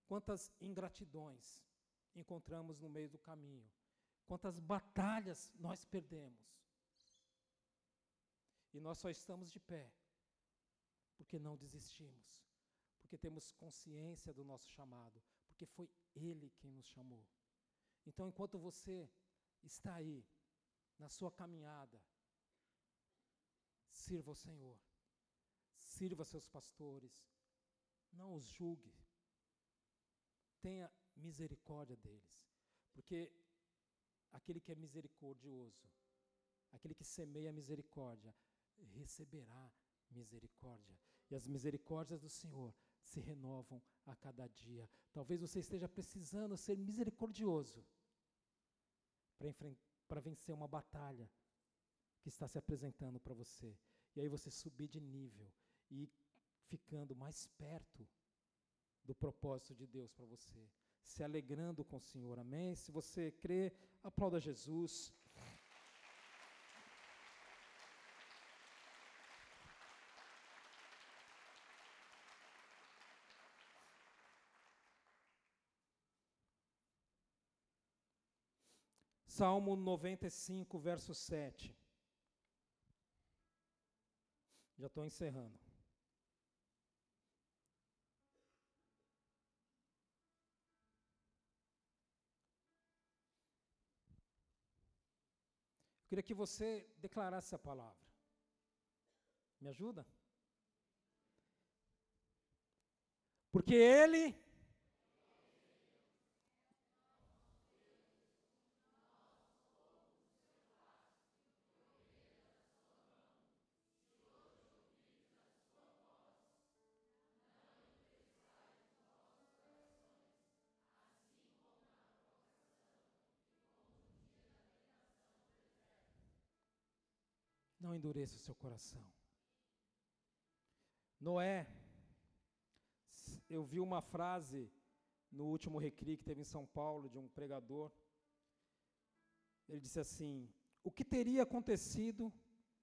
Quantas ingratidões encontramos no meio do caminho. Quantas batalhas nós perdemos. E nós só estamos de pé porque não desistimos, porque temos consciência do nosso chamado, porque foi Ele quem nos chamou. Então, enquanto você está aí, na sua caminhada, sirva o Senhor, sirva seus pastores, não os julgue, tenha misericórdia deles, porque aquele que é misericordioso, aquele que semeia misericórdia, receberá misericórdia. E as misericórdias do Senhor se renovam a cada dia. Talvez você esteja precisando ser misericordioso para vencer uma batalha que está se apresentando para você. E aí você subir de nível e ficando mais perto do propósito de Deus para você, se alegrando com o Senhor. Amém? Se você crê, aplauda Jesus. Salmo 95, verso 7. Já estou encerrando. Queria que você declarasse a palavra. Me ajuda? Porque Ele Não endureça o seu coração. Noé, eu vi uma frase no último recri que teve em São Paulo de um pregador. Ele disse assim: O que teria acontecido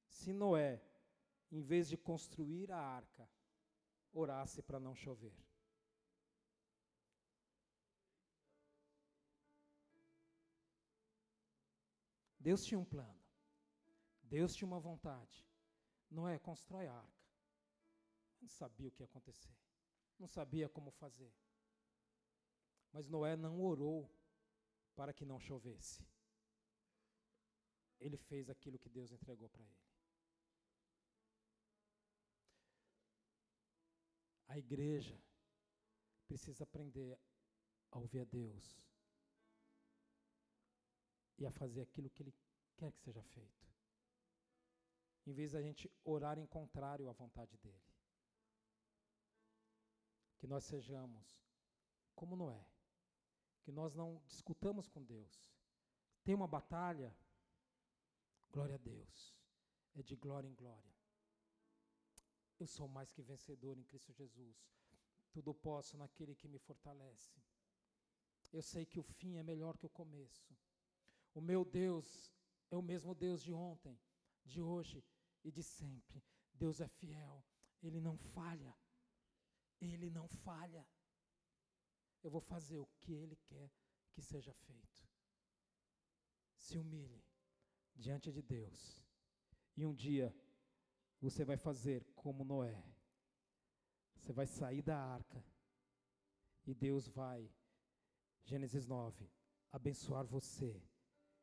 se Noé, em vez de construir a arca, orasse para não chover? Deus tinha um plano. Deus tinha uma vontade. Noé, constrói a arca. Não sabia o que ia acontecer. Não sabia como fazer. Mas Noé não orou para que não chovesse. Ele fez aquilo que Deus entregou para ele. A igreja precisa aprender a ouvir a Deus e a fazer aquilo que Ele quer que seja feito em vez da gente orar em contrário à vontade dele. Que nós sejamos como Noé, que nós não discutamos com Deus. Tem uma batalha, glória a Deus, é de glória em glória. Eu sou mais que vencedor em Cristo Jesus. Tudo posso naquele que me fortalece. Eu sei que o fim é melhor que o começo. O meu Deus é o mesmo Deus de ontem, de hoje e de sempre. Deus é fiel, Ele não falha. Ele não falha. Eu vou fazer o que Ele quer que seja feito. Se humilhe diante de Deus. E um dia você vai fazer como Noé. Você vai sair da arca. E Deus vai, Gênesis 9, abençoar você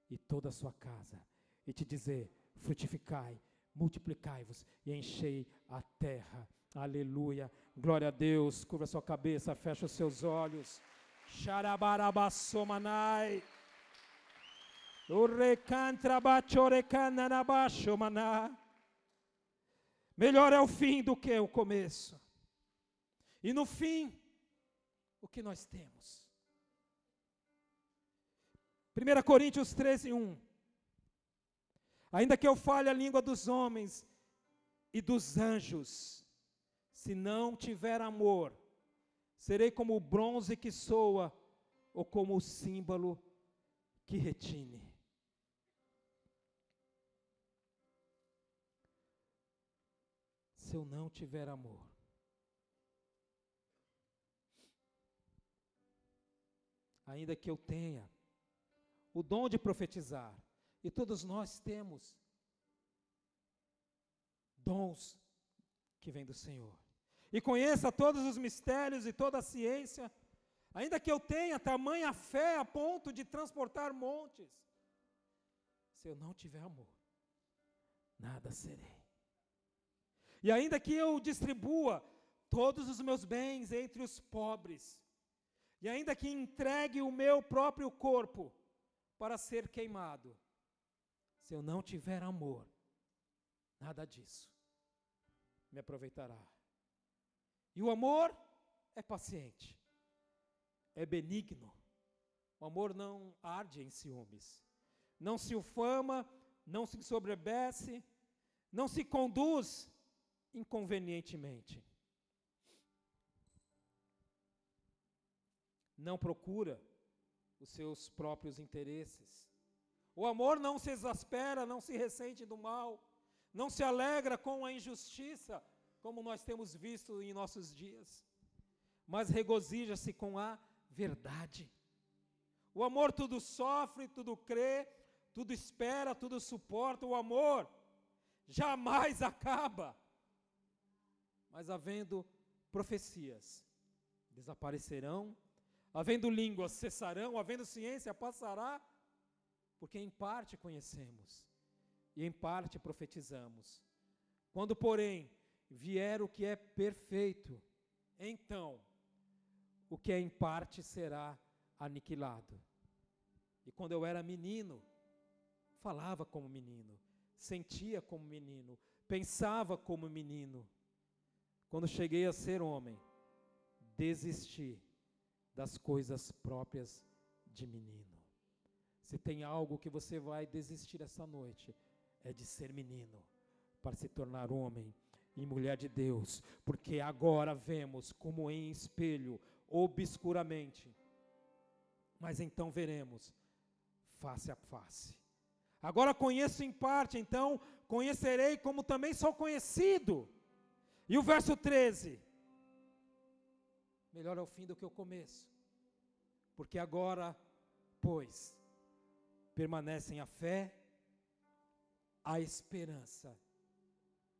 e toda a sua casa. E te dizer: frutificai multiplicai-vos e enchei a terra. Aleluia. Glória a Deus. Curva sua cabeça, fecha os seus olhos. Xarabarabassomanai. Melhor é o fim do que o começo. E no fim, o que nós temos? 1 Coríntios 13, 1. Ainda que eu fale a língua dos homens e dos anjos, se não tiver amor, serei como o bronze que soa ou como o símbolo que retine. Se eu não tiver amor, ainda que eu tenha o dom de profetizar, e todos nós temos dons que vêm do Senhor. E conheça todos os mistérios e toda a ciência, ainda que eu tenha tamanha fé a ponto de transportar montes, se eu não tiver amor, nada serei. E ainda que eu distribua todos os meus bens entre os pobres, e ainda que entregue o meu próprio corpo para ser queimado, se eu não tiver amor, nada disso me aproveitará. E o amor é paciente, é benigno. O amor não arde em ciúmes, não se ufama, não se sobrebece, não se conduz inconvenientemente. Não procura os seus próprios interesses. O amor não se exaspera, não se ressente do mal, não se alegra com a injustiça, como nós temos visto em nossos dias, mas regozija-se com a verdade. O amor tudo sofre, tudo crê, tudo espera, tudo suporta. O amor jamais acaba. Mas havendo profecias, desaparecerão, havendo línguas cessarão, havendo ciência passará, porque em parte conhecemos e em parte profetizamos. Quando, porém, vier o que é perfeito, então o que é em parte será aniquilado. E quando eu era menino, falava como menino, sentia como menino, pensava como menino. Quando cheguei a ser homem, desisti das coisas próprias de menino. Se tem algo que você vai desistir essa noite, é de ser menino para se tornar homem e mulher de Deus, porque agora vemos como em espelho, obscuramente, mas então veremos face a face. Agora conheço em parte, então conhecerei como também sou conhecido. E o verso 13: Melhor é o fim do que o começo, porque agora, pois, permanecem a fé, a esperança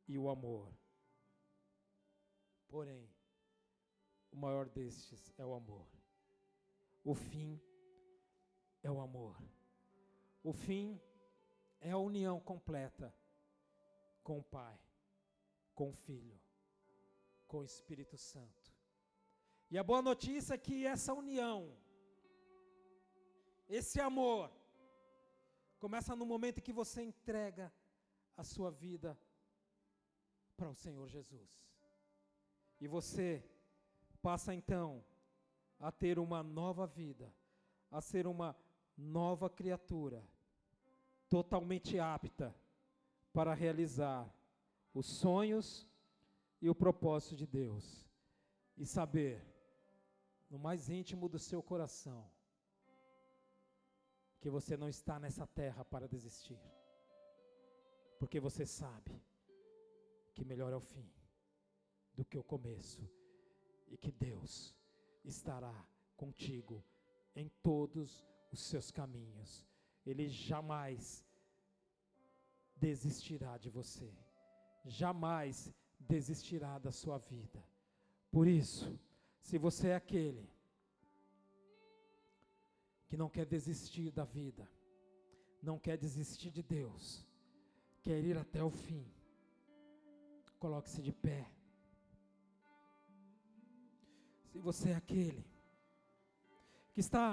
e o amor. Porém, o maior destes é o amor. O fim é o amor. O fim é a união completa com o Pai, com o Filho, com o Espírito Santo. E a boa notícia é que essa união, esse amor, Começa no momento em que você entrega a sua vida para o Senhor Jesus. E você passa então a ter uma nova vida, a ser uma nova criatura, totalmente apta para realizar os sonhos e o propósito de Deus. E saber, no mais íntimo do seu coração, que você não está nessa terra para desistir. Porque você sabe que melhor é o fim do que o começo e que Deus estará contigo em todos os seus caminhos. Ele jamais desistirá de você. Jamais desistirá da sua vida. Por isso, se você é aquele que não quer desistir da vida, não quer desistir de Deus, quer ir até o fim. Coloque-se de pé. Se você é aquele que está